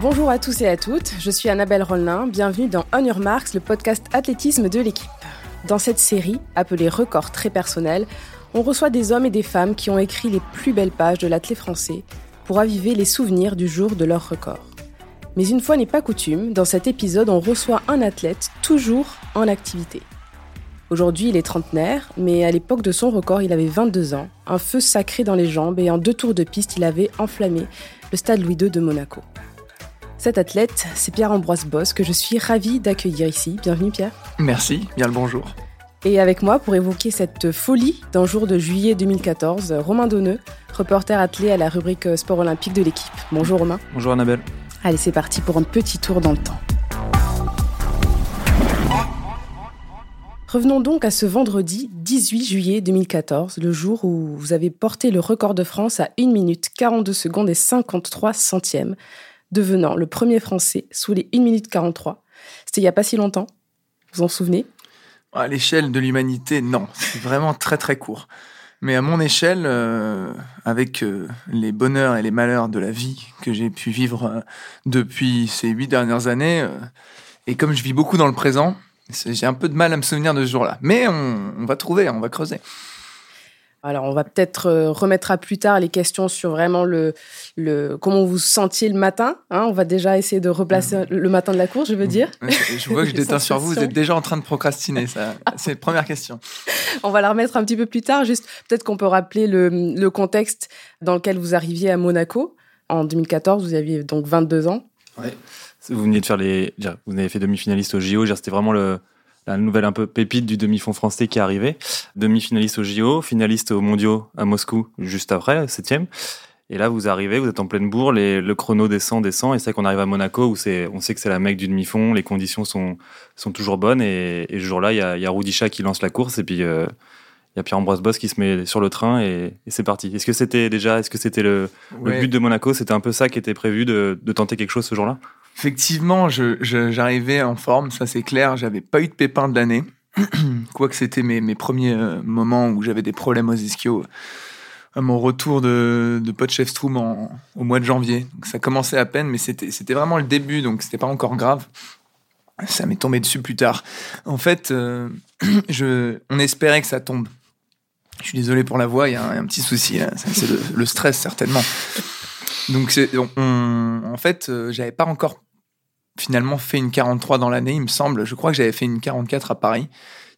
Bonjour à tous et à toutes, je suis Annabelle Rollin, bienvenue dans On Marks, le podcast athlétisme de l'équipe. Dans cette série, appelée Record très personnel, on reçoit des hommes et des femmes qui ont écrit les plus belles pages de l'athlète français pour aviver les souvenirs du jour de leur record. Mais une fois n'est pas coutume, dans cet épisode, on reçoit un athlète toujours en activité. Aujourd'hui, il est trentenaire, mais à l'époque de son record, il avait 22 ans, un feu sacré dans les jambes et en deux tours de piste, il avait enflammé le stade Louis II de Monaco. Cet athlète, c'est Pierre-Ambroise Boss que je suis ravie d'accueillir ici. Bienvenue Pierre. Merci, bien le bonjour. Et avec moi pour évoquer cette folie d'un jour de juillet 2014, Romain Donneux, reporter attelé à la rubrique sport olympique de l'équipe. Bonjour Romain. Bonjour Annabelle. Allez, c'est parti pour un petit tour dans le temps. Revenons donc à ce vendredi 18 juillet 2014, le jour où vous avez porté le record de France à 1 minute 42 secondes et 53 centièmes devenant le premier Français sous les 1 minute 43. C'était il n'y a pas si longtemps. Vous en souvenez? À l'échelle de l'humanité, non. C'est vraiment très très court. Mais à mon échelle, euh, avec euh, les bonheurs et les malheurs de la vie que j'ai pu vivre euh, depuis ces huit dernières années, et comme je vis beaucoup dans le présent, j'ai un peu de mal à me souvenir de ce jour-là. Mais on, on va trouver, on va creuser. Alors, on va peut-être euh, remettre à plus tard les questions sur vraiment le, le comment vous vous sentiez le matin. Hein. on va déjà essayer de replacer mmh. le matin de la course, je veux dire. Je vois que je déteins sur vous. Vous êtes déjà en train de procrastiner. Ça, c'est la première question. On va la remettre un petit peu plus tard. Juste, peut-être qu'on peut rappeler le, le contexte dans lequel vous arriviez à Monaco en 2014. Vous aviez donc 22 ans. Oui. Vous veniez de faire les, vous avez fait demi-finaliste au JO. C'était vraiment le la nouvelle un peu pépite du demi-fond français qui est arrivé. Demi-finaliste au JO, finaliste aux mondiaux à Moscou juste après, septième. Et là, vous arrivez, vous êtes en pleine bourre, le chrono descend, descend, et c'est qu'on arrive à Monaco où c'est, on sait que c'est la mecque du demi-fond, les conditions sont, sont toujours bonnes, et, et ce jour-là, il y a, y a Rudisha qui lance la course, et puis euh, il y a Pierre-Ambroise Boss qui se met sur le train, et, et c'est parti. Est-ce que c'était déjà, est-ce que c'était le, le but de Monaco? C'était un peu ça qui était prévu de, de tenter quelque chose ce jour-là? Effectivement, j'arrivais en forme, ça c'est clair. J'avais pas eu de pépin de l'année. Quoique c'était mes, mes, premiers euh, moments où j'avais des problèmes aux ischios à mon retour de, de Potchefstroom au mois de janvier. Ça commençait à peine, mais c'était vraiment le début, donc c'était pas encore grave. Ça m'est tombé dessus plus tard. En fait, euh, je, on espérait que ça tombe. Je suis désolé pour la voix, il y, a un petit souci C'est le, stress certainement. Donc, on, en fait, euh, j'avais pas encore finalement fait une 43 dans l'année, il me semble. Je crois que j'avais fait une 44 à Paris,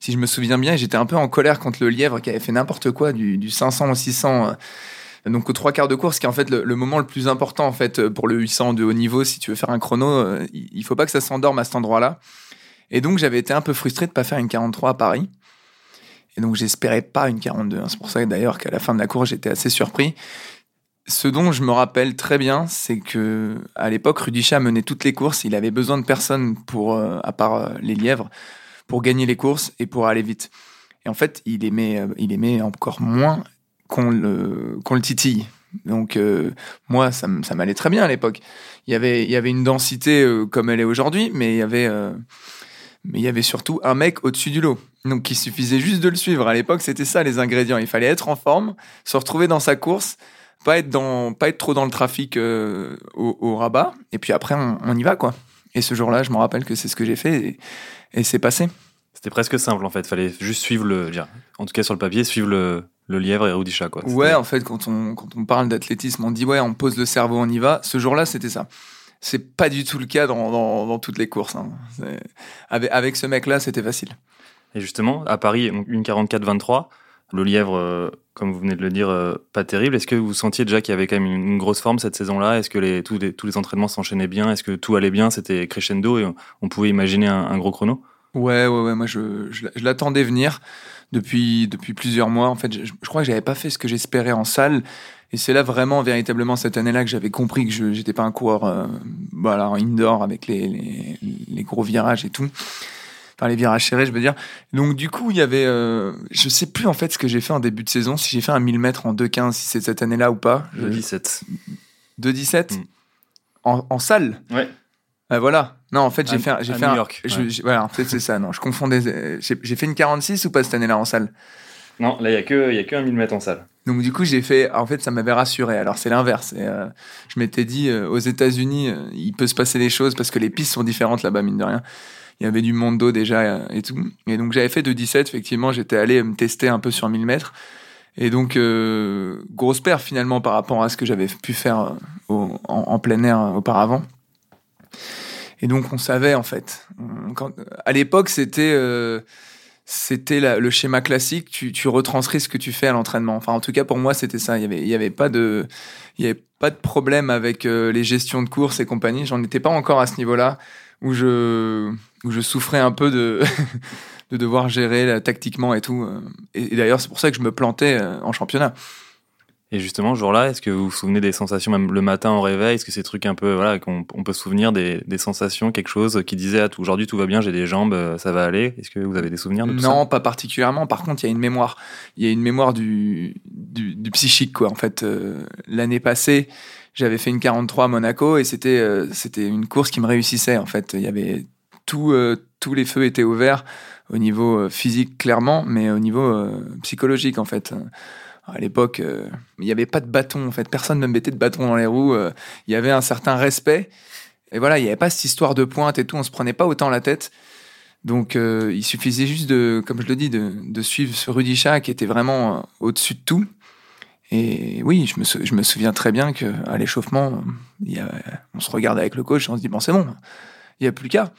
si je me souviens bien. J'étais un peu en colère contre le lièvre qui avait fait n'importe quoi, du, du, 500 au 600. Euh, donc aux trois quarts de course, qui est en fait le, moment le plus important en fait pour le 800 de haut niveau. Si tu veux faire un chrono, euh, il faut pas que ça s'endorme à cet endroit-là. Et donc j'avais été un peu frustré de pas faire une 43 à Paris. Et donc j'espérais pas une 42. Hein. C'est pour ça d'ailleurs qu'à la fin de la course, j'étais assez surpris. Ce dont je me rappelle très bien, c'est que à l'époque, Rudisha menait toutes les courses. Il avait besoin de personne pour, euh, à part euh, les lièvres, pour gagner les courses et pour aller vite. Et en fait, il aimait, euh, il aimait encore moins qu'on le, qu'on le titille. Donc moi, ça, ça m'allait très bien à l'époque. Il y avait, il y avait une densité comme elle est aujourd'hui, mais il y avait, mais il y avait surtout un mec au-dessus du lot. Donc il suffisait juste de le suivre. À l'époque, c'était ça les ingrédients. Il fallait être en forme, se retrouver dans sa course pas être dans, pas être trop dans le trafic euh, au, rabat. Et puis après, on, y va, quoi. Et ce jour-là, je me rappelle que c'est ce que j'ai fait et, c'est passé. C'était presque simple en fait. Fallait juste suivre le, en tout cas sur le papier, suivre le, le lièvre et Rudisha quoi. Ouais, en fait, quand on, quand on parle d'athlétisme, on dit ouais, on pose le cerveau, on y va. Ce jour-là, c'était ça. C'est pas du tout le cas dans, dans, toutes les courses. Hein. Avec, avec ce mec-là, c'était facile. Et justement, à Paris, une 44-23, le lièvre, euh, comme vous venez de le dire, euh, pas terrible. Est-ce que vous sentiez déjà qu'il y avait quand même une, grosse forme cette saison-là? Est-ce que tous, les, entraînements s'enchaînaient bien? Est-ce que tout allait bien? C'était crescendo et on, pouvait imaginer un, gros chrono? Ouais, ouais, ouais. Moi, je, l'attendais venir depuis, plusieurs mois. En fait, je, crois que j'avais pas fait ce que j'espérais en salle. Et c'est là vraiment, véritablement, cette année-là que j'avais compris que je n'étais pas un coureur euh, voilà, indoor avec les, gros virages et tout enfin les virages serrés, je veux dire. Donc du coup, il y avait, euh, je sais plus en fait ce que j'ai fait en début de saison, si j'ai fait un 1000 mètres en 2,15, si c'est cette année-là ou pas. 2,17. 2,17 mm. en, en, salle Ouais. Euh, voilà. Non, en fait, j'ai fait, j'ai fait New un, York. Je, voilà, en fait, c'est ça. Non, je confondais. J'ai fait une 46 ou pas cette année-là en salle? Non, là, il y a que, il y a que un 1000 mètres en salle. Donc du coup, j'ai fait, en fait, ça m'avait rassuré. Alors c'est l'inverse. Euh, je m'étais dit, euh, aux États-Unis, euh, il peut se passer des choses parce que les pistes sont différentes là-bas, mine de rien. Il y avait du monde d'eau déjà et tout. Et donc j'avais fait de 17, effectivement, j'étais allé me tester un peu sur 1000 mètres. Et donc, grosse perte finalement par rapport à ce que j'avais pu faire en, en, plein air auparavant. Et donc on savait en fait. À l'époque, c'était le schéma classique. Tu, tu retranscris ce que tu fais à l'entraînement. Enfin, en tout cas, pour moi, c'était ça. Il y avait, y avait pas de, y avait pas de problème avec euh, les gestions de courses et compagnie. J'en étais pas encore à ce niveau-là où je, où je souffrais un peu de, de devoir gérer tactiquement et tout. Et, et d'ailleurs, c'est pour ça que je me plantais euh, en championnat. Et justement, ce jour-là, est-ce que vous vous souvenez des sensations, même le matin au réveil Est-ce que c'est des trucs un peu, voilà, qu'on on peut se souvenir des, des, sensations, quelque chose qui disait ah, aujourd'hui tout va bien, j'ai des jambes, euh, ça va aller? Est-ce que vous avez des souvenirs de tout ça? Non, pas particulièrement. Par contre, il y a une mémoire. Il y a une mémoire du, du, du psychique, quoi. En fait, euh, l'année passée, j'avais fait une 43 à Monaco et c'était euh, c'était une course qui me réussissait. En fait, il y avait tout, tous les feux étaient ouverts au niveau physique, clairement, mais au niveau psychologique, en fait à l'époque, euh, il n'y avait pas de bâton, en fait. Personne ne mettait de bâton dans les roues. Euh, il y avait un certain respect. Et voilà, il n'y avait pas cette histoire de pointe et tout. On se prenait pas autant la tête. Donc, euh, il suffisait juste de, comme je le dis, de, de suivre ce Rudy Chat qui était vraiment au-dessus de tout. Et oui, je me, je me souviens très bien qu'à l'échauffement, on se regarde avec le coach et on se dit, bon, c'est bon, il n'y a plus qu'à.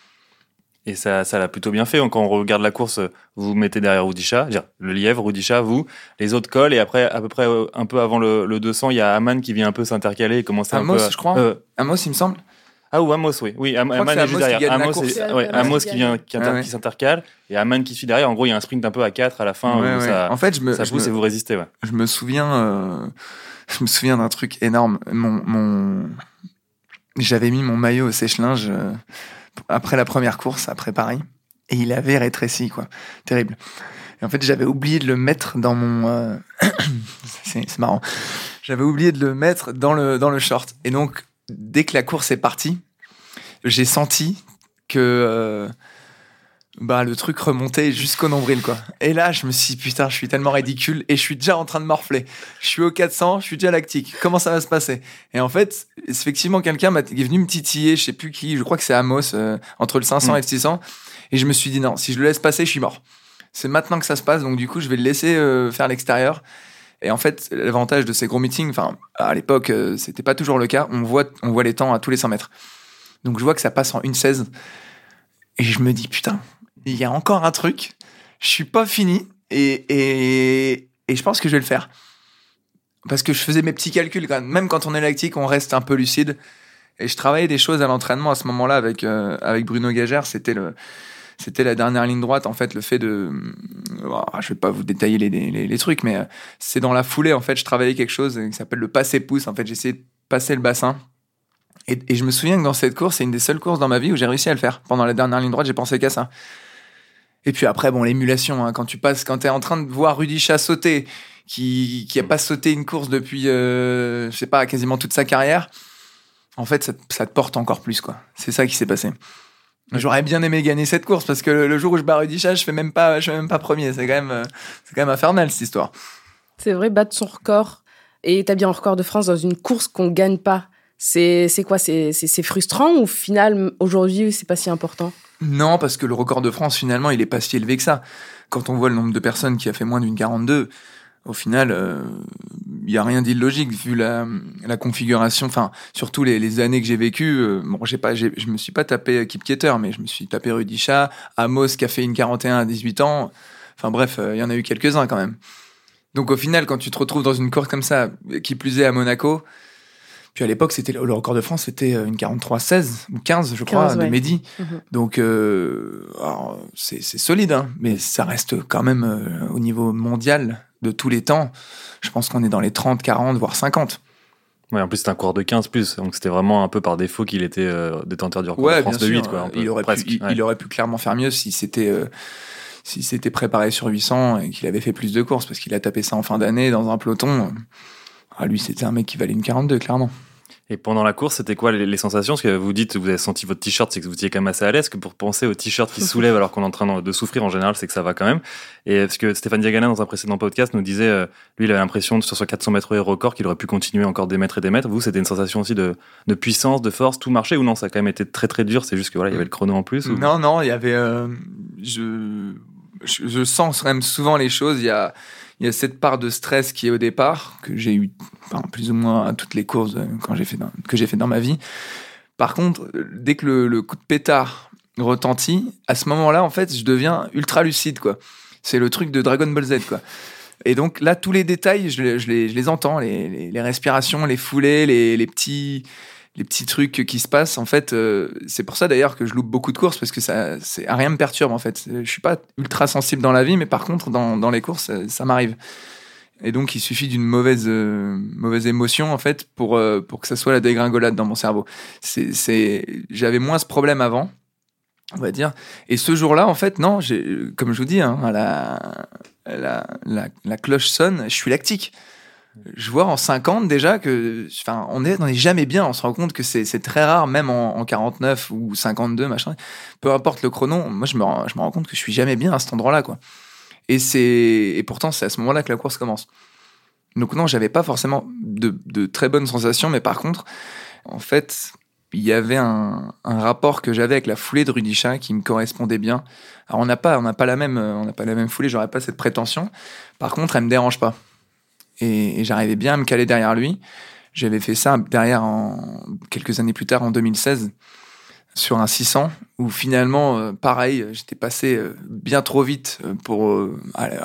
Et ça, ça l'a plutôt bien fait. Quand on regarde la course, vous, vous mettez derrière Rudisha, le lièvre, Rudisha, vous, les autres collent, et après, à peu près euh, un peu avant le, le 200, il y a Aman qui vient un peu s'intercaler et commencer un peu. Amos, je crois. Euh, Amos, il me semble. Ah ou Amos, oui. Oui, Aman est, juste derrière. Amos, ouais, Amos qui vient, qui, qui s'intercale, et Aman qui suit derrière. En gros, il y a un sprint un peu à 4 à la fin. où Ça, en fait, je me, ça pousse et vous résistez. Je me souviens, euh, je me souviens d'un truc énorme. Mon, mon, j'avais mis mon maillot au sèche-linge euh, après la première course, après Paris et il avait rétréci, quoi. Terrible. Et en fait, j'avais oublié de le mettre dans mon. Euh, c'est marrant. J'avais oublié de le mettre dans le, dans le short. Et donc, dès que la course est partie, j'ai senti que. Euh, bah, le truc remontait jusqu'au nombril, quoi. Et là, je me suis dit, putain, je suis tellement ridicule et je suis déjà en train de morfler. Je suis au 400, je suis déjà lactique. Comment ça va se passer? Et en fait, effectivement, quelqu'un est venu me titiller, je sais plus qui, je crois que c'est Amos, euh, entre le 500 et le 600. Et je me suis dit, non, si je le laisse passer, je suis mort. C'est maintenant que ça se passe, donc du coup, je vais le laisser euh, faire l'extérieur. Et en fait, l'avantage de ces gros meetings, enfin, à l'époque, euh, c'était pas toujours le cas. On voit, on voit les temps à tous les 100 mètres. Donc je vois que ça passe en 1,16. Et je me dis, putain, il y a encore un truc. Je suis pas fini. Et, et, et je pense que je vais le faire. Parce que je faisais mes petits calculs. Même quand on est lactique, on reste un peu lucide. Et je travaillais des choses à l'entraînement à ce moment-là avec, euh, avec Bruno Gagère. C'était le, c'était la dernière ligne droite en fait le fait de oh, je vais pas vous détailler les, les, trucs mais euh, c'est dans la foulée en fait je travaillais quelque chose qui s'appelle le passer pouce. En fait j'essayais de passer le bassin. Et, et, je me souviens que dans cette course c'est une des seules courses dans ma vie où j'ai réussi à le faire. Pendant la dernière ligne droite j'ai pensé qu'à ça. Et puis après bon l'émulation hein, quand tu passes quand t'es en train de voir Rudy Chat sauter qui qui a pas sauté une course depuis euh, je sais pas quasiment toute sa carrière en fait ça, ça te porte encore plus quoi. C'est ça qui s'est passé J'aurais bien aimé gagner cette course parce que le, jour où je bats Rudisha, je fais même pas, je fais même pas premier. C'est quand même, euh, c'est quand même infernal cette histoire. C'est vrai, battre son record et établir un record de France dans une course qu'on gagne pas. C'est, c'est quoi? C'est, c'est, frustrant ou au final, aujourd'hui, c'est pas si important? Non, parce que le record de France, finalement, il est pas si élevé que ça. Quand on voit le nombre de personnes qui a fait moins d'une 42, au final, il euh, y a rien d'illogique vu la, configuration. Enfin, surtout les, années que j'ai vécues. Euh, bon, j'ai pas, je me suis pas tapé Kip Keter, mais je me suis tapé Rudy Chat, Amos qui a fait une 41 à 18 ans. Enfin bref, il euh, y en a eu quelques-uns quand même. Donc au final, quand tu te retrouves dans une course comme ça, qui plus est à Monaco, puis à l'époque, c'était le record de France, c'était une 43-16 ou 15, je crois, de Mehdi. Mhm. Donc euh, c'est solide, hein, mais ça reste quand même au niveau mondial de tous les temps, je pense qu'on est dans les 30, 40, voire 50. Ouais, en plus, c'était un cours de 15 plus, donc c'était vraiment un peu par défaut qu'il était euh, détenteur du record de France de 8. Quoi, il, aurait pu, il, aurait pu clairement faire mieux si c'était euh, si c'était préparé sur 800 et qu'il avait fait plus de courses, parce qu'il a tapé ça en fin d'année dans un peloton. Ah, lui, c'était un mec qui valait une 42, clairement. Et pendant la course, c'était quoi les, sensations? Parce que vous dites, vous avez senti votre t-shirt, c'est que vous étiez quand même assez à l'aise. Que pour penser au t-shirt qui soulève alors qu'on est en train de souffrir en général, c'est que ça va quand même? Et parce que Stéphane Diagana, dans un précédent podcast, nous disait, euh, lui, il avait l'impression, sur ce 400 mètres et record, qu'il aurait pu continuer encore des mètres et des mètres. Vous, c'était une sensation aussi de, de, puissance, de force, tout marchait ou non? Ça a quand même été très très dur. C'est juste que voilà, il y avait le chrono en plus. Non, non, il y avait. Euh, je, je, je, sens quand même souvent les choses. Il y a il y a cette part de stress qui est au départ, que j'ai eu plus ou moins à toutes les courses euh, quand j'ai fait que j'ai fait dans ma vie. Par contre, dès que le, coup de pétard retentit, à ce moment-là, en fait, je deviens ultra lucide, quoi. C'est le truc de Dragon Ball Z, quoi. Et donc là, tous les détails, je, les, je les, entends, les, les, les, respirations, les foulées, les, petits, les petits trucs qui se passent. En fait, euh, c'est pour ça d'ailleurs que je loupe beaucoup de courses parce que ça, c'est rien me perturbe en fait. Je suis pas ultra sensible dans la vie, mais par contre dans, dans les courses, ça, m'arrive. Et donc il suffit d'une mauvaise euh, mauvaise émotion en fait pour euh, pour que ça soit la dégringolade dans mon cerveau. C'est c'est j'avais moins ce problème avant, on va dire. Et ce jour-là en fait non, j'ai comme je vous dis, hein, la, la, la la cloche sonne, je suis lactique je vois en 50 déjà que, enfin, on est, on est jamais bien. On se rend compte que c'est, très rare, même en, 49 ou 52, machin. Peu importe le chrono, moi, je me, rends, compte que je suis jamais bien à cet endroit-là, quoi. Et c'est, et pourtant, c'est à ce moment-là que la course commence. Donc non, j'avais pas forcément de, de, très bonnes sensations, mais par contre, en fait, il y avait un, un rapport que j'avais avec la foulée de Rudisha qui me correspondait bien. Alors on n'a pas, on n'a pas la même, on n'a pas la même foulée. J'aurais pas cette prétention. Par contre, elle me dérange pas et, j'arrivais bien à me caler derrière lui. J'avais fait ça derrière en, quelques années plus tard, en 2016, sur un 600, où finalement, euh, pareil, j'étais passé euh, bien trop vite euh, pour,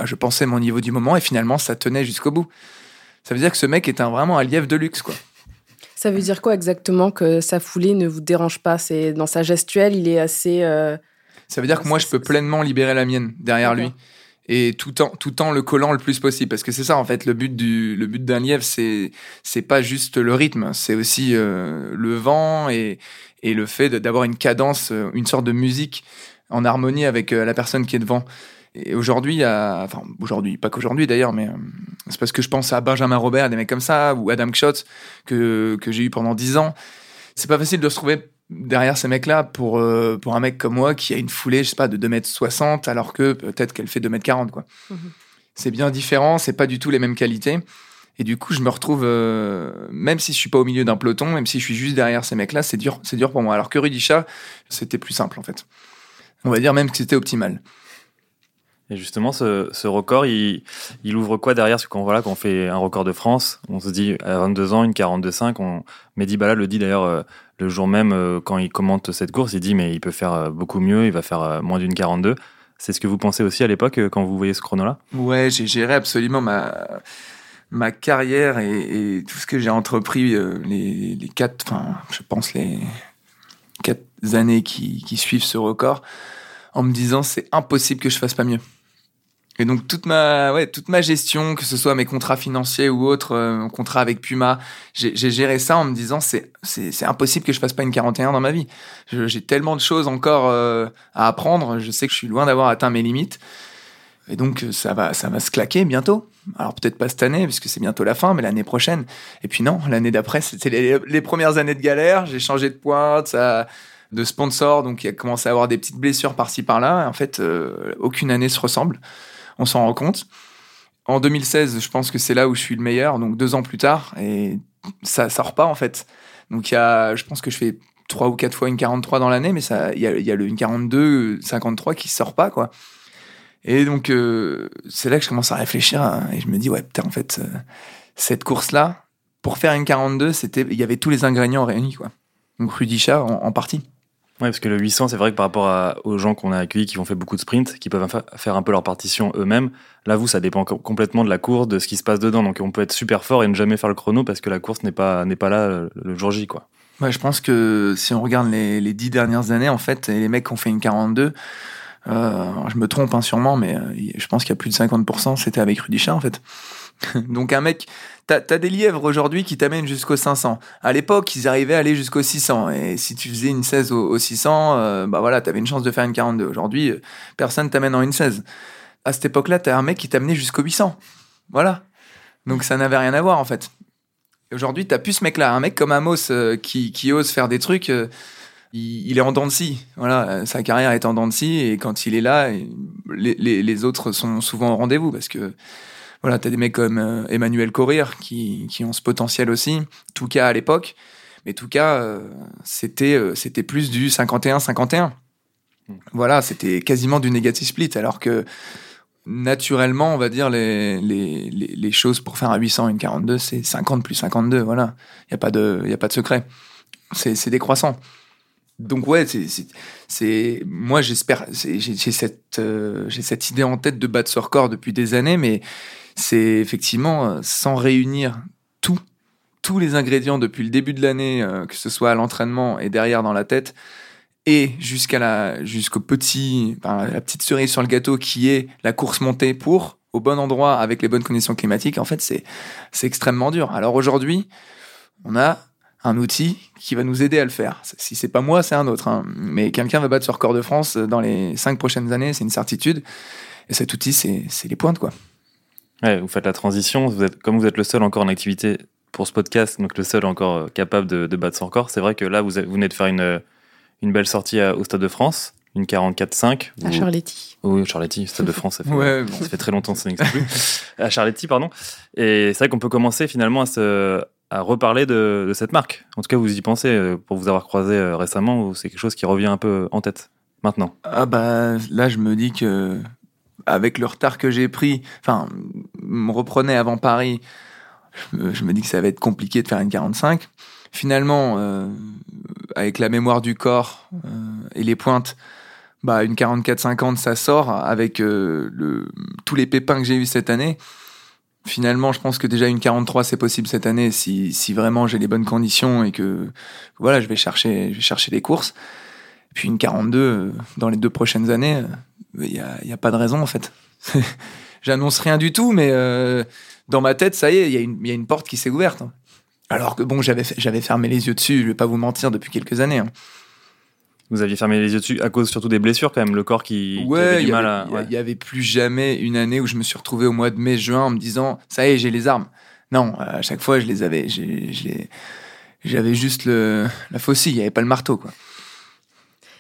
je pensais, mon niveau du moment, et finalement, ça tenait jusqu'au bout. Ça veut dire que ce mec est un, vraiment un lièvre de luxe, quoi. Ça veut dire quoi exactement que sa foulée ne vous dérange pas? C'est dans sa gestuelle, il est assez. Ça veut dire que moi, je peux pleinement libérer la mienne derrière lui et tout en tout en le collant le plus possible. Parce que c'est ça en fait le but du le but d'un lièvre c'est c'est pas juste le rythme c'est aussi euh, le vent et et le fait d'avoir une cadence euh, une sorte de musique en harmonie avec euh, la personne qui est devant. Et aujourd'hui enfin aujourd'hui pas qu'aujourd'hui d'ailleurs mais c'est parce que je pense à Benjamin Robert des mecs comme ça ou Adam Schott que que j'ai eu pendant dix ans. C'est pas facile de se trouver derrière ces mecs-là pour, euh, pour un mec comme moi qui a une foulée, je sais pas, de 2m60 alors que peut-être qu'elle fait 2m40, quoi. Mhm. C'est bien différent, c'est pas du tout les mêmes qualités. Et du coup, je me retrouve, euh, même si je suis pas au milieu d'un peloton, même si je suis juste derrière ces mecs-là, c'est dur, c'est dur pour moi. Alors que Rudisha, c'était plus simple, en fait. On va dire même que c'était optimal. Et justement, ce, record, il, ouvre quoi derrière? Parce qu'on voilà, quand on fait un record de France, on se dit à 22 ans, une 42,5. On... Mehdi Bala le dit d'ailleurs euh, le jour même euh, quand il commente cette course. Il dit mais il peut faire euh, beaucoup mieux, il va faire moins d'une 42. C'est ce que vous pensez aussi à l'époque quand vous voyez ce chrono-là? Ouais, j'ai géré absolument ma, ma carrière et, tout ce que j'ai entrepris les, les, quatre, enfin, je pense les quatre années qui, qui suivent ce record en me disant c'est impossible que je fasse pas mieux. Et donc toute ma ouais toute ma gestion, que ce soit mes contrats financiers ou autres, euh, mon avec Puma, j'ai géré ça en me disant c'est c'est impossible que je fasse pas une 41 dans ma vie. J'ai tellement de choses encore euh, à apprendre. Je sais que je suis loin d'avoir atteint mes limites. Et donc euh, ça va ça va se claquer bientôt. Alors peut-être pas cette année puisque c'est bientôt la fin, mais l'année prochaine. Et puis non, l'année d'après c'était les, les, premières années de galère. J'ai changé de pointe, ça de sponsor, donc il a commencé à avoir des petites blessures par-ci par-là. En fait, aucune année se ressemble on s'en rend compte. En 2016, je pense que c'est là où je suis le meilleur, donc deux ans plus tard, et ça sort pas en fait. Donc y a, je pense que je fais trois ou quatre fois une 43 dans l'année, mais ça, il y a, y a le une 42, 53 qui sort pas quoi. Et donc euh, c'est là que je commence à réfléchir hein, et je me dis ouais putain en fait euh, cette course là pour faire une 42 c'était il y avait tous les ingrédients réunis quoi. Donc Rudisha en, en partie. Oui, parce que le 800, c'est vrai que par rapport aux gens qu'on a accueillis qui ont fait beaucoup de sprints, qui peuvent faire un peu leur partition eux-mêmes, là, vous, ça dépend complètement de la course, de ce qui se passe dedans. Donc, on peut être super fort et ne jamais faire le chrono parce que la course n'est pas, là le jour J, quoi. Ouais, je pense que si on regarde les, dix dernières années, en fait, les mecs qui ont fait une 42, euh, je me trompe hein, sûrement, mais euh, je pense qu'il y a plus de 50%, c'était avec Rudisha, en fait. Donc un mec, t'as as des lièvres aujourd'hui qui t'amènent jusqu'au 500. À l'époque, ils arrivaient à aller jusqu'au 600. Et si tu faisais une 16 au, 600, euh, bah voilà, t'avais une chance de faire une 42. Aujourd'hui, euh, personne t'amène en une 16. À cette époque-là, t'as un mec qui t'amenait jusqu'au 800. Voilà. Donc ça n'avait rien à voir en fait. Aujourd'hui, t'as plus ce mec-là. Un mec comme Amos euh, qui, qui ose faire des trucs, il, est en dents de scie. Voilà, sa carrière est en dents de scie et quand il est là, les, les autres sont souvent au rendez-vous parce que voilà, t'as des mecs comme euh, Emmanuel Courir qui, qui ont ce potentiel aussi. Tout cas à l'époque, mais tout cas euh, c'était euh, c'était plus du 51-51. Voilà, c'était quasiment du negative split alors que naturellement, on va dire, les, les, les, choses pour faire un 800 une 42, c'est 50 plus 52, voilà. Il n'y a, pas de- y a pas de secret. C'est c'est décroissant. Donc ouais, c'est- c'est c'est- moi j'espère, c'est- j'ai j'ai cette, euh, j'ai cette idée en tête de battre ce record depuis des années, mais c'est effectivement euh, sans réunir tous les ingrédients depuis le début de l'année, euh, que ce soit à l'entraînement et derrière dans la tête, et jusqu'à la jusqu'au petit la petite cerise sur le gâteau qui est la course montée pour au bon endroit avec les bonnes conditions climatiques en fait c'est c'est extrêmement dur. Alors aujourd'hui on a un outil qui va nous aider à le faire. Si c'est pas moi c'est un autre hein. mais quelqu'un va battre ce record de France dans les cinq prochaines années c'est une certitude. Et cet outil c'est c'est les pointes quoi Ouais, vous faites la transition. Vous êtes, comme vous êtes le seul encore en activité pour ce podcast, donc le seul encore euh, capable de, de battre son record, c'est vrai que là, vous, venez de faire une, euh, une belle sortie à- au Stade de France, une 44-5. À Charletti. Oui, Charletti, Stade de France, ça fait, ouais bon. ça fait très longtemps que ça n'existe plus. à Charletti, pardon. Et c'est vrai qu'on peut commencer finalement à, se, à reparler de, de cette marque. En tout cas, vous y pensez, euh, pour vous avoir croisé récemment, ou c'est quelque chose qui revient un peu en tête maintenant? Ah bah là je me dis que avec le retard que j'ai pris, enfin me reprenais avant Paris, je me, je me dis que ça va être compliqué de faire une 45. Finalement, euh, avec la mémoire du corps euh, et les pointes, bah une 44-50 ça sort avec euh, tous les pépins que j'ai eu cette année. Finalement, je pense que déjà une 43 c'est possible cette année si, si vraiment j'ai les bonnes conditions et que voilà, je vais chercher je vais chercher les courses. Puis une 42 euh, dans les deux prochaines années, euh, il y a, il y a pas de raison en fait. J'annonce rien du tout, mais euh, dans ma tête, ça y est, il y, a une- il y a une porte qui s'est ouverte. Alors que bon, j'avais fermé les yeux dessus, je vais pas vous mentir, depuis quelques années. hein. Vous aviez fermé les yeux dessus à cause surtout des blessures, quand même, le corps qui, qui avait Ouais, du y, mal avait- à. il ouais. il y avait plus jamais une année où je me suis retrouvé au mois de mai, juin en me disant ça y est, j'ai les armes. Non, à chaque fois, je les avais. j'ai- J'avais juste le, la faucille, il n'y avait pas le marteau. Quoi.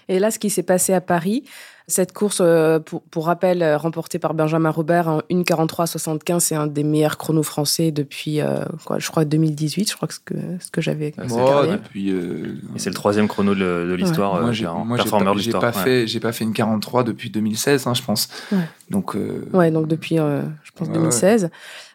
Et là, ce qui s'est passé à Paris, cette course, euh, pour, pour rappel, euh, remportée par Benjamin Robert en 1,43,75, c'est un des meilleurs chronos français depuis, euh, quoi, je crois, 2018. Je crois que ce que, ce que j'avais. Ah, c'est Oh, carré. depuis, euh, Et c'est le troisième chrono de, de l'histoire, euh, moi, j'ai pas, j'ai pas ouais. fait, j'ai pas fait une 43 depuis 2016, hein, je pense. Ouais. Donc, euh, Ouais, donc depuis, euh, je pense, Ouais, 2016.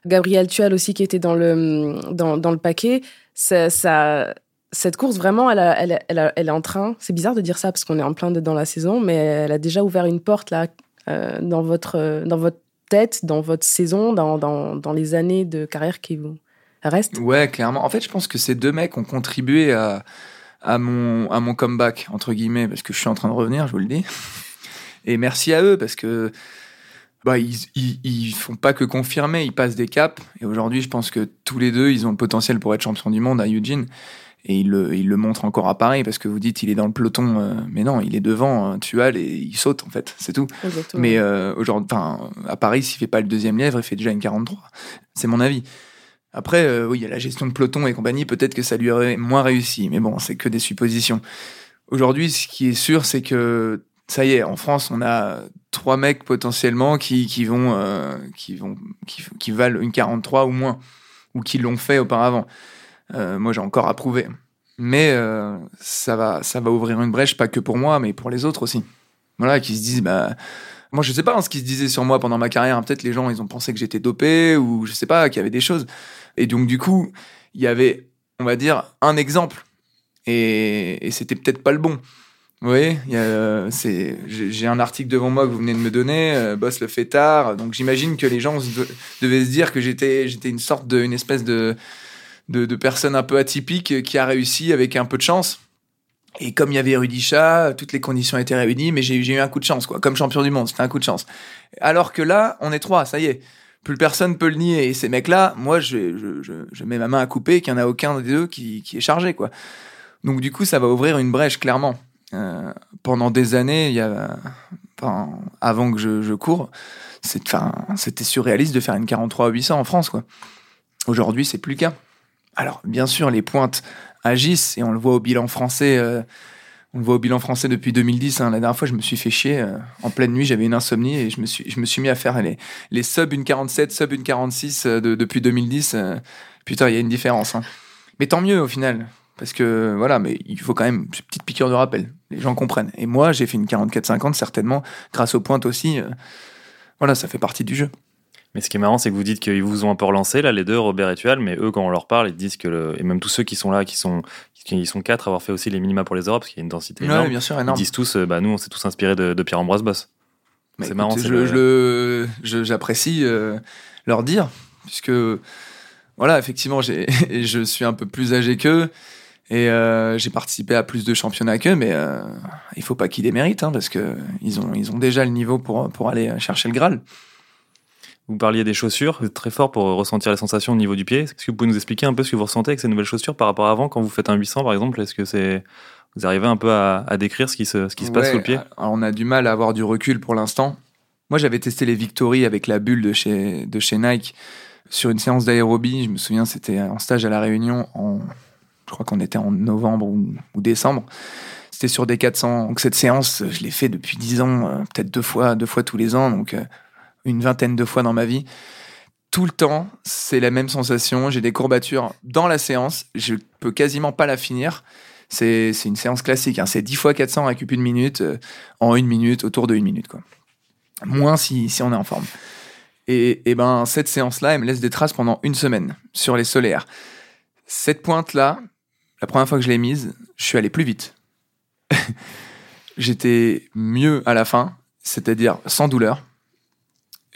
Gabriel Tual aussi qui était dans le, dans, dans le paquet. Ça, ça- cette course, vraiment, elle, est en train. C'est bizarre de dire ça parce qu'on est en plein dedans la saison, mais elle a déjà ouvert une porte là euh, dans, votre, euh, dans votre tête, dans votre saison, dans, dans, les années de carrière qui vous restent. Ouais, clairement. En fait, je pense que ces deux mecs ont contribué à, mon, à mon comeback, entre guillemets, parce que je suis en train de revenir, je vous le dis. Et merci à eux, parce que bah, ils, ils font pas que confirmer, ils passent des caps. Et aujourd'hui, je pense que tous les deux, ils ont le potentiel pour être champion du monde à Eugene. Et ils le, montrent encore à Paris, parce que vous dites, il est dans le peloton. euh, mais non, il est devant, hein, Tual, et il saute, en fait. C'est tout. Exactement. Mais euh, aujourd'hui, à Paris, s'il fait pas le deuxième lièvre, il fait déjà une 43. C'est mon avis. Après, euh, oui, il y a la gestion de peloton et compagnie. Peut-être que ça lui aurait moins réussi, mais bon, c'est que des suppositions. Aujourd'hui, ce qui est sûr, c'est que ça y est, en France, on a trois mecs potentiellement qui, qui vont, qui vont, qui, qui valent une 43 ou moins, ou qui l'ont fait auparavant. Euh, moi, j'ai encore à prouver. Mais euh, ça va, ça va ouvrir une brèche, pas que pour moi, mais pour les autres aussi. Voilà, qui se disent, bah, moi, je sais pas hein, ce qui se disait sur moi pendant ma carrière. Peut-être les gens, ils ont pensé que j'étais dopé ou je sais pas, qu'il y avait des choses. Et donc, du coup, il y avait, on va dire, un exemple. Et, c'était peut-être pas le bon. Vous voyez, j'ai un article devant moi que vous venez de me donner. euh, Boss le fait tard. Donc, j'imagine que les gens devaient se dire que j'étais une sorte de, une espèce de, de, de personne un peu atypique qui a réussi avec un peu de chance. Et comme il y avait Rudy Chat, toutes les conditions étaient réunies, mais j'ai eu un coup de chance, quoi. Comme champion du monde, c'était un coup de chance. Alors que là, on est trois, ça y est. Plus personne peut le nier. Et ces mecs-là, moi, je, je, je, mets ma main à couper qu'il n'y en a aucun des deux qui, qui est chargé, quoi. Donc, du coup, ça va ouvrir une brèche, clairement. Euh, pendant des années, il y a, avant que je, cours, c'était surréaliste de faire une 43 à 800 en France, quoi. Aujourd'hui, c'est plus le cas. Alors, bien sûr, les pointes agissent et on le voit au bilan français. euh, on voit au bilan français depuis 2010. hein. La dernière fois, je me suis fait chier. euh, en pleine nuit, j'avais une insomnie et je me suis, mis à faire les, les sub 1,47, sub 1,46 euh, de, depuis 2010. euh. putain, il y a une différence. hein. Mais tant mieux au final. Parce que voilà, mais il faut quand même une petite piqûre de rappel. Les gens comprennent. Et moi, j'ai fait une 44-50 certainement, grâce aux pointes aussi. voilà, ça fait partie du jeu. Mais ce qui est marrant, c'est que vous dites qu'ils vous ont un peu relancé, là, les deux, Robert et Tual, mais eux, quand on leur parle, ils disent que, le... et même tous ceux qui sont là, qui sont, qui sont quatre, à avoir fait aussi les minima pour les Europes, parce qu'il y a une densité Ouais, énorme, bien sûr, ils énorme. disent tous, euh, bah, nous, on s'est tous inspirés de, de Pierre-Ambroise Boss. C'est marrant, c'est je, le- j'apprécie euh, leur dire, puisque voilà, effectivement, je suis un peu plus âgé qu'eux et euh, j'ai participé à plus de championnats qu'eux, mais euh, il faut pas qu'ils déméritent, hein, parce que ils ont, ils ont déjà le niveau pour, pour aller chercher le Graal. Vous parliez des chaussures, vous êtes très fort pour ressentir les sensations au niveau du pied. Est-ce que vous pouvez nous expliquer un peu ce que vous ressentez avec ces nouvelles chaussures par rapport à avant, quand vous faites un 800 par exemple? Est-ce que c'est. Vous arrivez un peu à, à décrire ce qui se, ce qui se passe sous le pied? alors on a du mal à avoir du recul pour l'instant. Moi, j'avais testé les Victory avec la bulle de chez, de chez Nike sur une séance d'aérobie. Je me souviens, c'était en stage à La Réunion. En, je crois qu'on était en novembre ou, ou décembre. C'était sur des 400. Donc, cette séance, je l'ai fait depuis 10 ans, euh, peut-être deux fois, deux fois tous les ans. Donc, euh, une vingtaine de fois dans ma vie. Tout le temps, c'est la même sensation. J'ai des courbatures dans la séance. Je peux quasiment pas la finir. C'est une séance classique. hein. C'est 10 fois 400 récup une minute, euh, en une minute, autour de une minute. Quoi. Moins si, si on est en forme. Et, et ben, cette séance-là, elle me laisse des traces pendant une semaine sur les solaires. Cette pointe-là, la première fois que je l'ai mise, je suis allé plus vite. J'étais mieux à la fin, c'est-à-dire sans douleur.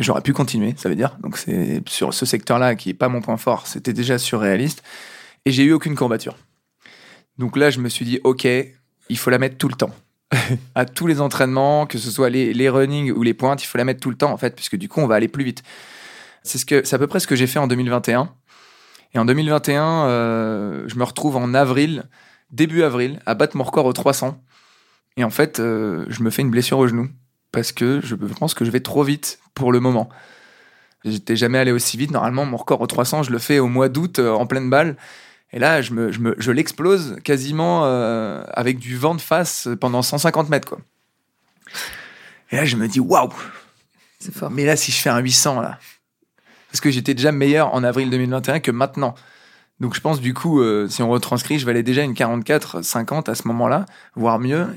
J'aurais pu continuer, ça veut dire. Donc c'est sur ce secteur-là qui est pas mon point fort, c'était déjà surréaliste. Et j'ai eu aucune courbature. Donc là, je me suis dit, ok, il faut la mettre tout le temps. à tous les entraînements, que ce soit les, les running ou les pointes, il faut la mettre tout le temps en fait, puisque du coup, on va aller plus vite. C'est ce à peu près ce que j'ai fait en 2021. Et en 2021, euh, je me retrouve en avril, début avril, à battre mon record au 300. Et en fait, euh, je me fais une blessure au genou parce que je pense que je vais trop vite pour le moment. J'étais jamais allé aussi vite. Normalement, mon record au 300, je le fais au mois d'août euh, en pleine balle. Et là, je, me, je, me, je l'explose quasiment euh, avec du vent de face pendant 150 mètres. Quoi. Et là, je me dis, waouh! C'est fort. Mais là, si je fais un 800, là. Parce que j'étais déjà meilleur en avril 2021 que maintenant. Donc, je pense, du coup, euh, si on retranscrit, je valais déjà une 44, 50 à ce moment-là, voire mieux.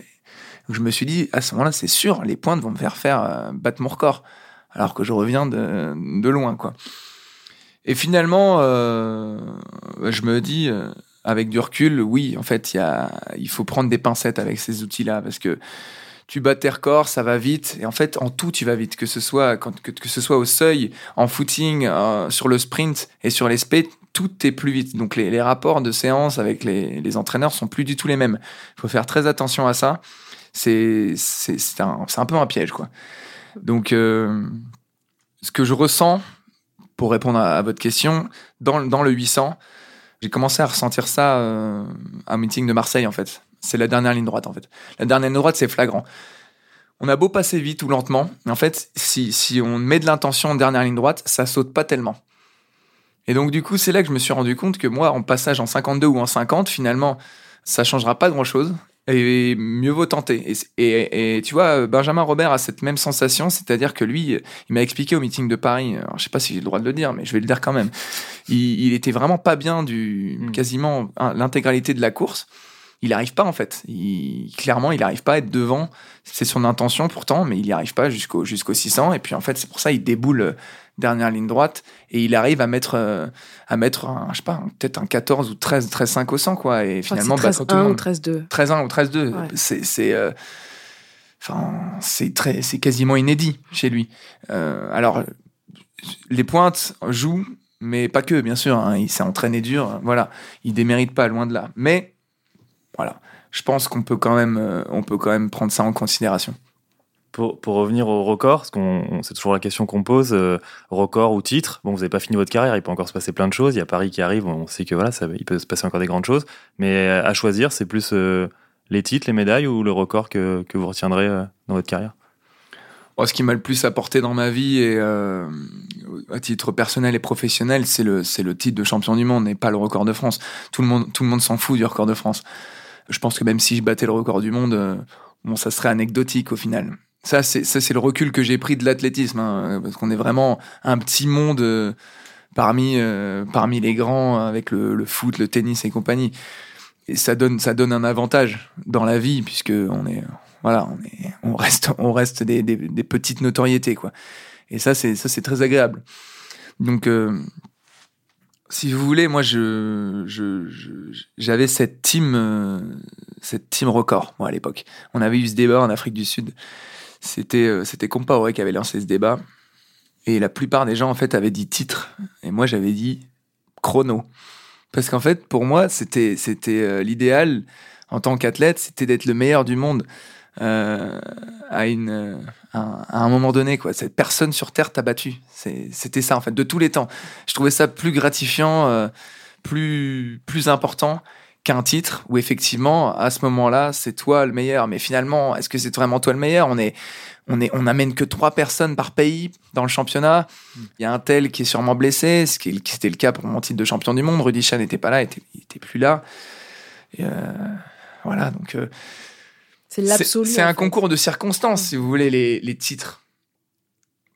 Je me suis dit, à ce moment-là, c'est sûr, les pointes vont me faire faire euh, battre mon record. Alors que je reviens de, loin, quoi. Et finalement, euh, je me dis, euh, avec du recul, oui, en fait, il faut prendre des pincettes avec ces outils-là parce que tu bats tes records, ça va vite. Et en fait, en tout, tu vas vite. Que ce soit, au seuil, en footing, sur le sprint et sur les tout est plus vite. Donc, les, les rapports de séance avec les, les entraîneurs sont plus du tout les mêmes. Il faut faire très attention à ça. C'est, c'est, un, un peu un piège, quoi. Donc, euh, ce que je ressens, pour répondre à, votre question, dans, dans le 800, j'ai commencé à ressentir ça euh, à un meeting de Marseille, en fait. C'est la dernière ligne droite, en fait. La dernière ligne droite, c'est flagrant. On a beau passer vite ou lentement, en fait, si, si on met de l'intention en dernière ligne droite, ça saute pas tellement. Et donc, du coup, c'est là que je me suis rendu compte que moi, en passage en 52 ou en 50, finalement, ça changera pas grand-chose. Et mieux vaut tenter. Et, et, et, tu vois, Benjamin Robert a cette même sensation, c'est-à-dire que lui, il m'a expliqué au meeting de Paris, alors, je sais pas si j'ai le droit de le dire, mais je vais le dire quand même. Il, il était vraiment pas bien du quasiment l'intégralité de la course. Il n'arrive pas en fait. Il, clairement, il n'arrive pas à être devant. C'est son intention pourtant, mais il n'y arrive pas jusqu'au jusqu'au 600. Et puis en fait, c'est pour ça il déboule dernière ligne droite et il arrive à mettre euh, à mettre un, je sais pas peut-être un 14 ou 13 13 5 au 100 quoi et finalement enfin, 13 tout le monde 13 2 13 1 ou 13 2 ouais. c'est c'est euh, enfin c'est très c'est quasiment inédit chez lui. Euh, alors les pointes jouent mais pas que bien sûr hein, il s'est entraîné dur voilà il démérite pas loin de là. Mais voilà je pense qu'on peut quand même euh, on peut quand même prendre ça en considération pour, pour, revenir au record, parce qu'on c'est toujours la question qu'on pose, euh, record ou titre. Bon, vous n'avez pas fini votre carrière, il peut encore se passer plein de choses. Il y a Paris qui arrive, on sait que voilà, ça, il peut se passer encore des grandes choses. Mais à choisir, c'est plus euh, les titres, les médailles ou le record que, que vous retiendrez euh, dans votre carrière? Ce qui m'a le plus apporté dans ma vie et euh, à titre personnel et professionnel, c'est le c'est le titre de champion du monde et pas le record de France. Tout le monde tout le monde s'en fout du record de France. Je pense que même si je battais le record du monde, euh, bon, ça serait anecdotique au final. Ça, c'est ça, c'est le recul que j'ai pris de l'athlétisme, hein, parce qu'on est vraiment un petit monde euh, parmi euh, parmi les grands avec le, le, foot, le tennis et compagnie. Et ça donne ça donne un avantage dans la vie puisque on est voilà, on est on reste on reste des, des, des petites notoriétés quoi. Et ça c'est ça c'est très agréable. Donc euh, si vous voulez, moi, je, je, j'avais cette team, euh, cette team record, moi, à l'époque. On avait eu ce débat en Afrique du Sud. C'était, euh, c'était Compaoré qui avait lancé ce débat. Et la plupart des gens, en fait, avaient dit titre. Et moi, j'avais dit chrono. Parce qu'en fait, pour moi, c'était, c'était euh, l'idéal en tant qu'athlète, c'était d'être le meilleur du monde euh, à une, à un moment donné, quoi. Cette personne sur Terre t'a battu. C'était ça, en fait, de tous les temps. Je trouvais ça plus gratifiant, plus, plus important qu'un titre où effectivement, à ce moment-là, c'est toi le meilleur. Mais finalement, est-ce que c'est vraiment toi le meilleur? On est, on est, on amène que trois personnes par pays dans le championnat. Il y a un tel qui est sûrement blessé, ce qui était le cas pour mon titre de champion du monde. Rudy Chan n'était pas là, il était, il était plus là. Et euh, voilà, donc, euh, c'est l'absolu. C'est un concours de circonstances, si vous voulez, les, les titres.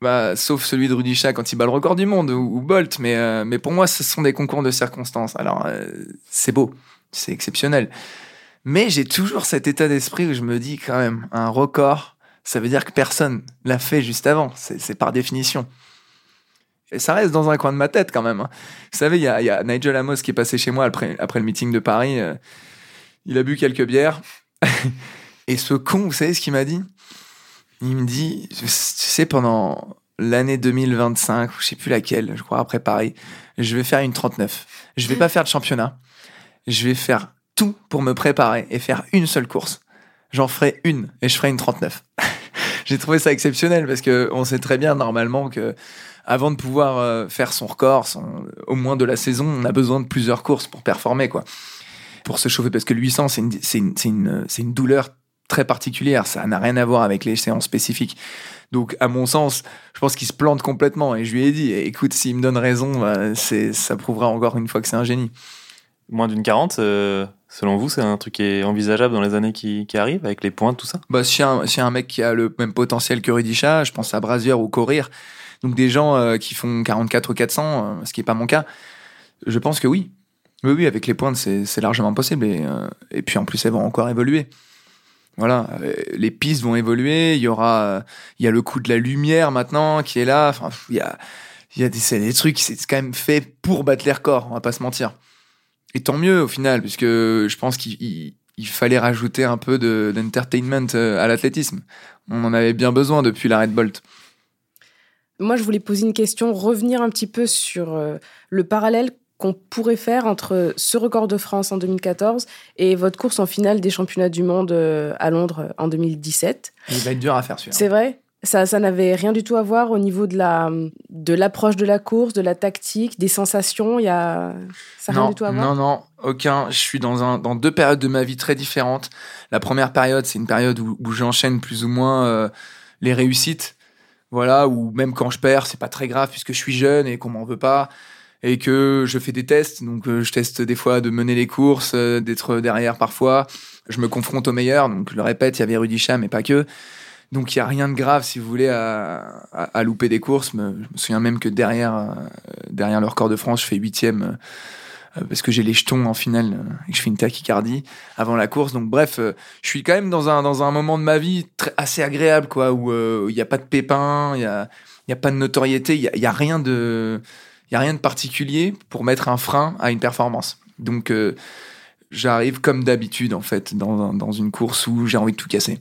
Bah, sauf celui de Rudy Chat quand il bat le record du monde ou, ou Bolt, mais, euh, mais pour moi, ce sont des concours de circonstances. Alors, euh, c'est beau, c'est exceptionnel. Mais j'ai toujours cet état d'esprit où je me dis quand même, un record, ça veut dire que personne l'a fait juste avant. C'est par définition. Et ça reste dans un coin de ma tête quand même. Hein. Vous savez, il y a, Nigel Amos qui est passé chez moi après, après le meeting de Paris. Euh, il a bu quelques bières. Et ce con, vous savez ce qu'il m'a dit? Il me dit, tu sais, pendant l'année 2025, je sais plus laquelle, je crois après Paris, je vais faire une 39. Je vais pas faire de championnat. Je vais faire tout pour me préparer et faire une seule course. J'en ferai une et je ferai une 39. J'ai trouvé ça exceptionnel parce que on sait très bien normalement que avant de pouvoir euh, faire son record, son, au moins de la saison, on a besoin de plusieurs courses pour performer quoi. Pour se chauffer parce que le 800 c'est une, une, une, douleur très particulière. Ça n'a rien à voir avec les séances spécifiques. Donc, à mon sens, je pense qu'il se plante complètement. Et je lui ai dit, écoute, s'il me donne raison, bah, ça prouvera encore une fois que c'est un génie. Moins d'une 40, euh, selon vous, c'est un truc qui est envisageable dans les années qui, arrivent, avec les points, tout ça? Bah, Si un, si un mec qui a le même potentiel que Rudy Chat, je pense à Brasier ou Courir, donc des gens euh, qui font 44 ou 400, euh, ce qui n'est pas mon cas, je pense que oui. Oui, avec les pointes, c'est, largement possible. Et, et puis en plus, elles vont encore évoluer. Voilà, les pistes vont évoluer. Il y aura, il y a le coup de la lumière maintenant qui est là. Enfin, il y a, il y a des, des trucs, c'est quand même fait pour battre les records. On va pas se mentir. Et tant mieux au final, puisque je pense qu'il il, il fallait rajouter un peu de, d'entertainment à l'athlétisme. On en avait bien besoin depuis la Red Bolt. Moi, je voulais poser une question, revenir un petit peu sur euh, le parallèle qu'on pourrait faire entre ce record de France en 2014 et votre course en finale des championnats du monde euh, à Londres en 2017. Il va être dur à faire celui-là. C'est vrai? Ça, ça n'avait rien du tout à voir au niveau de la de l'approche de la course, de la tactique, des sensations. Il y a ça n'a rien du tout à voir. Non, non, aucun. Je suis dans un dans deux périodes de ma vie très différentes. La première période, c'est une période où, où j'enchaîne plus ou moins euh, les réussites. Voilà, ou même quand je perds, c'est pas très grave puisque je suis jeune et qu'on m'en veut pas et que je fais des tests. Donc, euh, je teste des fois de mener les courses, euh, d'être derrière parfois. Je me confronte aux meilleurs. Donc, je le répète, il y avait Rudy Cham, mais pas que. Donc, il y a rien de grave, si vous voulez, à, louper des courses. Je me souviens même que derrière, euh, derrière le record de France, je fais huitième euh, parce que j'ai les jetons en finale euh, et que je fais une tachycardie avant la course. Donc, bref, euh, je suis quand même dans un, dans un moment de ma vie assez agréable, quoi, où il n'y a pas de pépins, il n'y a, y a pas de notoriété, il n'y a, y a rien de a rien de particulier pour mettre un frein à une performance. Donc euh, j'arrive comme d'habitude en fait dans, dans une course où j'ai envie de tout casser.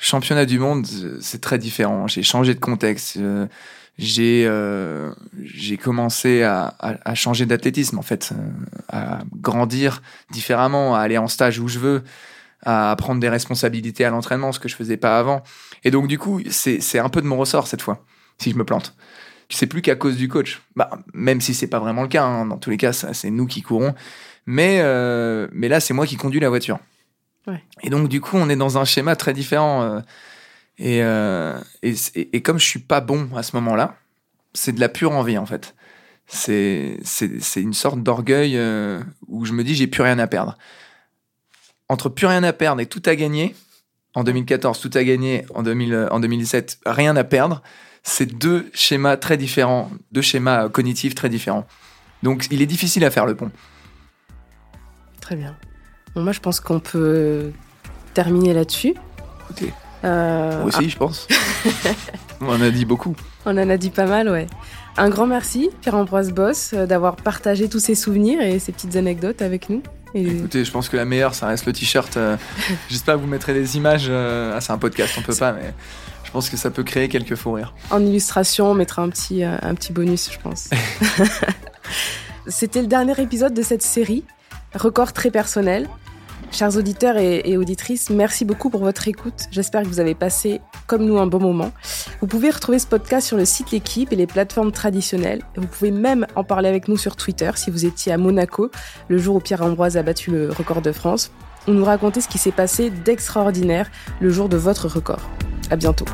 Championnat du monde, c'est très différent. J'ai changé de contexte. Euh, j'ai euh, j'ai commencé à, à, à changer d'athlétisme en fait, à grandir différemment, à aller en stage où je veux, à prendre des responsabilités à l'entraînement, ce que je faisais pas avant. Et donc du coup, c'est c'est un peu de mon ressort cette fois, si je me plante c'est plus qu'à cause du coach. Bah, même si c'est pas vraiment le cas, hein. dans tous les cas, c'est nous qui courons. Mais, euh, mais là, c'est moi qui conduis la voiture. Et donc, du coup, on est dans un schéma très différent. Euh, Et, euh, et, comme je suis pas bon à ce moment-là, c'est de la pure envie en fait. C'est une sorte d'orgueil euh, où je me dis j'ai plus rien à perdre. Entre plus rien à perdre et tout à gagner, en 2014, tout à gagner, en, 2000, en 2017, rien à perdre, c'est deux schémas très différents, deux schémas cognitifs très différents. Donc il est difficile à faire le pont. Très bien. Bon, moi je pense qu'on peut terminer là-dessus. Écoutez. Euh, aussi, je pense. On en a dit beaucoup. On en a dit pas mal, ouais. Un grand merci, Pierre-Ambroise Boss, euh, d'avoir partagé tous ces souvenirs et ces petites anecdotes avec nous. Écoutez, je pense que la meilleure, ça reste le t-shirt. Euh, j'espère que vous mettrez des images. ah, c'est un podcast, on peut pas, mais je pense que ça peut créer quelques faux rires. En illustration, on mettra un petit, un petit bonus, je pense. C'était le dernier épisode de cette série. Record très personnel. Chers auditeurs et, auditrices, merci beaucoup pour votre écoute. J'espère que vous avez passé, comme nous, un bon moment. Vous pouvez retrouver ce podcast sur le site L'équipe et les plateformes traditionnelles. Vous pouvez même en parler avec nous sur Twitter si vous étiez à Monaco, le jour où Pierre Ambroise a battu le record de France, ou nous raconter ce qui s'est passé d'extraordinaire le jour de votre record. À bientôt.